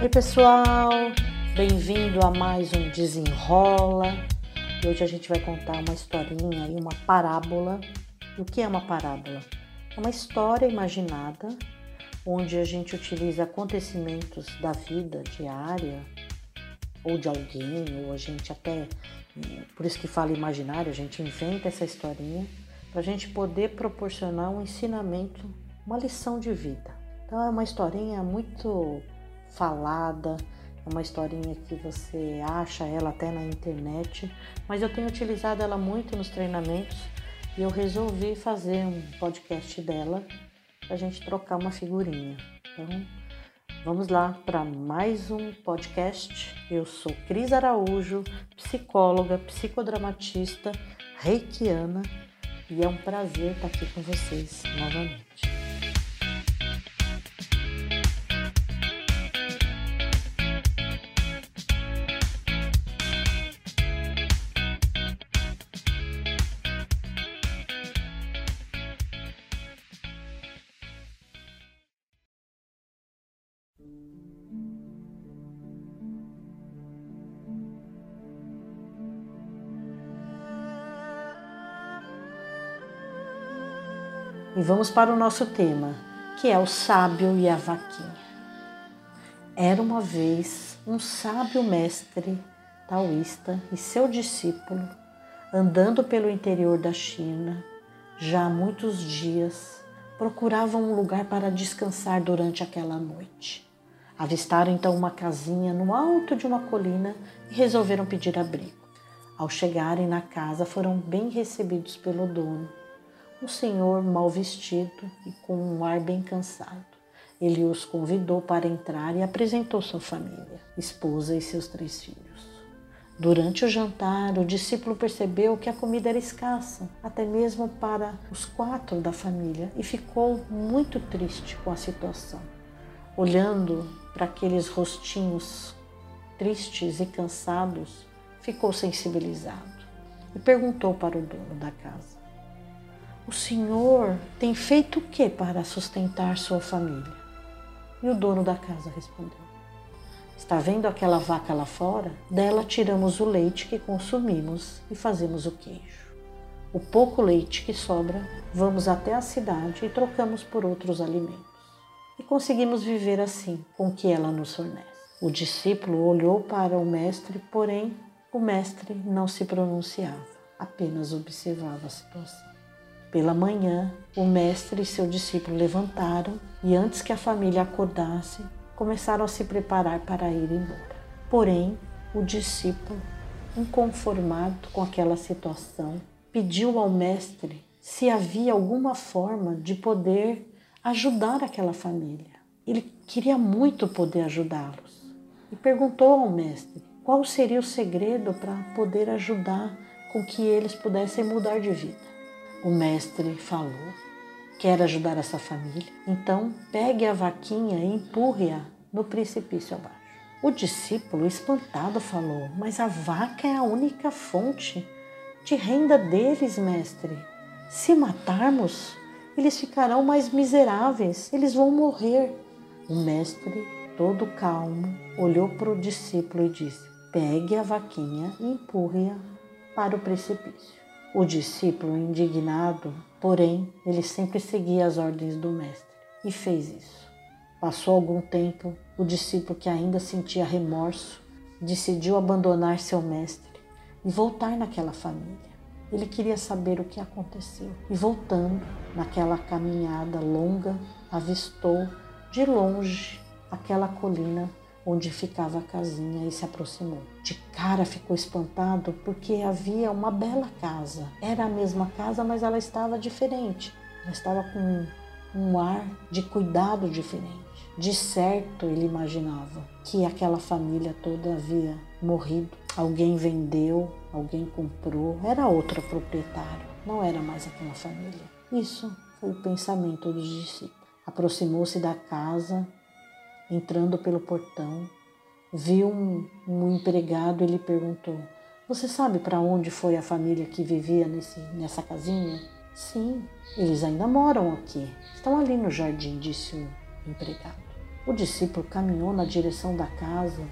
Oi, pessoal, bem-vindo a mais um Desenrola. E hoje a gente vai contar uma historinha e uma parábola. E o que é uma parábola? É uma história imaginada onde a gente utiliza acontecimentos da vida diária ou de alguém, ou a gente até, por isso que fala imaginário, a gente inventa essa historinha para a gente poder proporcionar um ensinamento, uma lição de vida. Então é uma historinha muito falada, é uma historinha que você acha ela até na internet, mas eu tenho utilizado ela muito nos treinamentos e eu resolvi fazer um podcast dela para a gente trocar uma figurinha. Então, vamos lá para mais um podcast. Eu sou Cris Araújo, psicóloga, psicodramatista, reikiana e é um prazer estar aqui com vocês novamente. E vamos para o nosso tema, que é o sábio e a vaquinha. Era uma vez um sábio mestre taoísta e seu discípulo andando pelo interior da China, já há muitos dias, procuravam um lugar para descansar durante aquela noite. Avistaram então uma casinha no alto de uma colina e resolveram pedir abrigo. Ao chegarem na casa, foram bem recebidos pelo dono, um senhor mal vestido e com um ar bem cansado. Ele os convidou para entrar e apresentou sua família, esposa e seus três filhos. Durante o jantar, o discípulo percebeu que a comida era escassa, até mesmo para os quatro da família, e ficou muito triste com a situação. Olhando para aqueles rostinhos tristes e cansados, ficou sensibilizado e perguntou para o dono da casa: o senhor tem feito o que para sustentar sua família? E o dono da casa respondeu: Está vendo aquela vaca lá fora? Dela tiramos o leite que consumimos e fazemos o queijo. O pouco leite que sobra, vamos até a cidade e trocamos por outros alimentos. E conseguimos viver assim com o que ela nos fornece. O discípulo olhou para o mestre, porém o mestre não se pronunciava, apenas observava a situação. Pela manhã, o mestre e seu discípulo levantaram e, antes que a família acordasse, começaram a se preparar para ir embora. Porém, o discípulo, inconformado com aquela situação, pediu ao mestre se havia alguma forma de poder ajudar aquela família. Ele queria muito poder ajudá-los e perguntou ao mestre qual seria o segredo para poder ajudar com que eles pudessem mudar de vida. O mestre falou: Quer ajudar essa família? Então pegue a vaquinha e empurre-a no precipício abaixo. O discípulo, espantado, falou: Mas a vaca é a única fonte de renda deles, mestre. Se matarmos, eles ficarão mais miseráveis, eles vão morrer. O mestre, todo calmo, olhou para o discípulo e disse: Pegue a vaquinha e empurre-a para o precipício. O discípulo, indignado, porém, ele sempre seguia as ordens do mestre e fez isso. Passou algum tempo, o discípulo, que ainda sentia remorso, decidiu abandonar seu mestre e voltar naquela família. Ele queria saber o que aconteceu. E voltando naquela caminhada longa, avistou de longe aquela colina onde ficava a casinha e se aproximou. De cara ficou espantado porque havia uma bela casa. Era a mesma casa, mas ela estava diferente. Ela estava com um ar de cuidado diferente. De certo, ele imaginava que aquela família toda havia morrido. Alguém vendeu, alguém comprou, era outro proprietário, não era mais aquela família. Isso foi o pensamento dos discípulos. Aproximou-se da casa Entrando pelo portão, viu um, um empregado e lhe perguntou: Você sabe para onde foi a família que vivia nesse, nessa casinha? Sim, eles ainda moram aqui. Estão ali no jardim, disse o empregado. O discípulo caminhou na direção da casa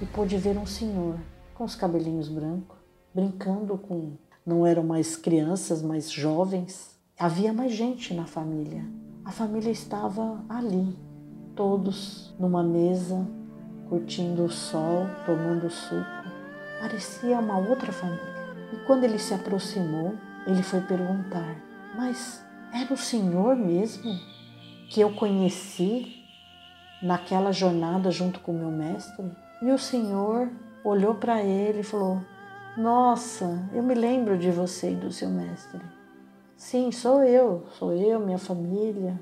e pôde ver um senhor com os cabelinhos brancos, brincando com. Não eram mais crianças, mas jovens. Havia mais gente na família. A família estava ali, todos numa mesa, curtindo o sol, tomando suco. Parecia uma outra família. E quando ele se aproximou, ele foi perguntar: Mas era o Senhor mesmo que eu conheci naquela jornada junto com meu mestre? E o Senhor olhou para ele e falou: Nossa, eu me lembro de você e do seu mestre. Sim, sou eu, sou eu, minha família.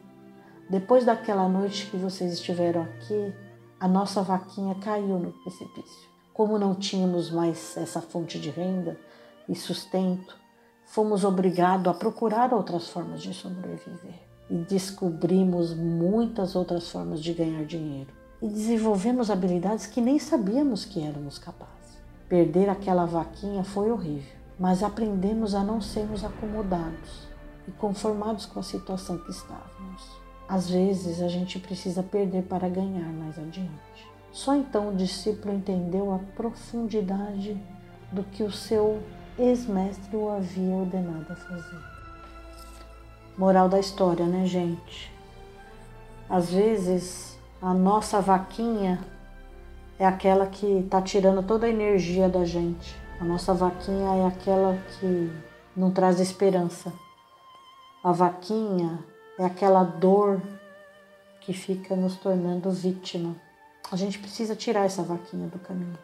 Depois daquela noite que vocês estiveram aqui, a nossa vaquinha caiu no precipício. Como não tínhamos mais essa fonte de renda e sustento, fomos obrigados a procurar outras formas de sobreviver. E descobrimos muitas outras formas de ganhar dinheiro. E desenvolvemos habilidades que nem sabíamos que éramos capazes. Perder aquela vaquinha foi horrível, mas aprendemos a não sermos acomodados e conformados com a situação que estávamos. Às vezes a gente precisa perder para ganhar mais adiante. Só então o discípulo entendeu a profundidade do que o seu ex-mestre o havia ordenado a fazer. Moral da história, né, gente? Às vezes a nossa vaquinha é aquela que está tirando toda a energia da gente. A nossa vaquinha é aquela que não traz esperança. A vaquinha é aquela dor que fica nos tornando vítima a gente precisa tirar essa vaquinha do caminho.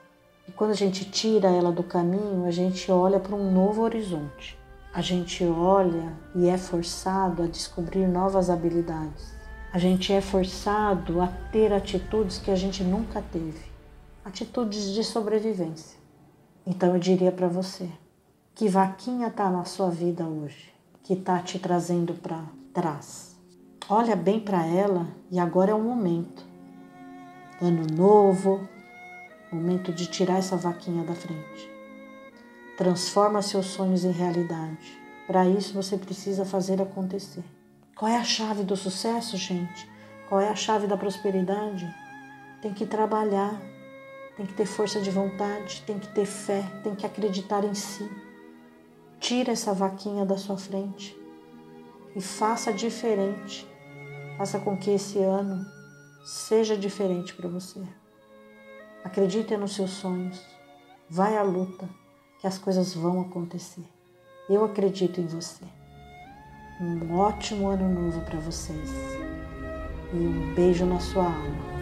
E quando a gente tira ela do caminho, a gente olha para um novo horizonte. A gente olha e é forçado a descobrir novas habilidades. A gente é forçado a ter atitudes que a gente nunca teve atitudes de sobrevivência. Então eu diria para você: que vaquinha está na sua vida hoje, que está te trazendo para trás? Olha bem para ela e agora é o momento ano novo, momento de tirar essa vaquinha da frente. Transforma seus sonhos em realidade. Para isso você precisa fazer acontecer. Qual é a chave do sucesso, gente? Qual é a chave da prosperidade? Tem que trabalhar, tem que ter força de vontade, tem que ter fé, tem que acreditar em si. Tira essa vaquinha da sua frente e faça diferente. Faça com que esse ano seja diferente para você. Acredite nos seus sonhos. Vai à luta, que as coisas vão acontecer. Eu acredito em você. Um ótimo ano novo para vocês. E um beijo na sua alma.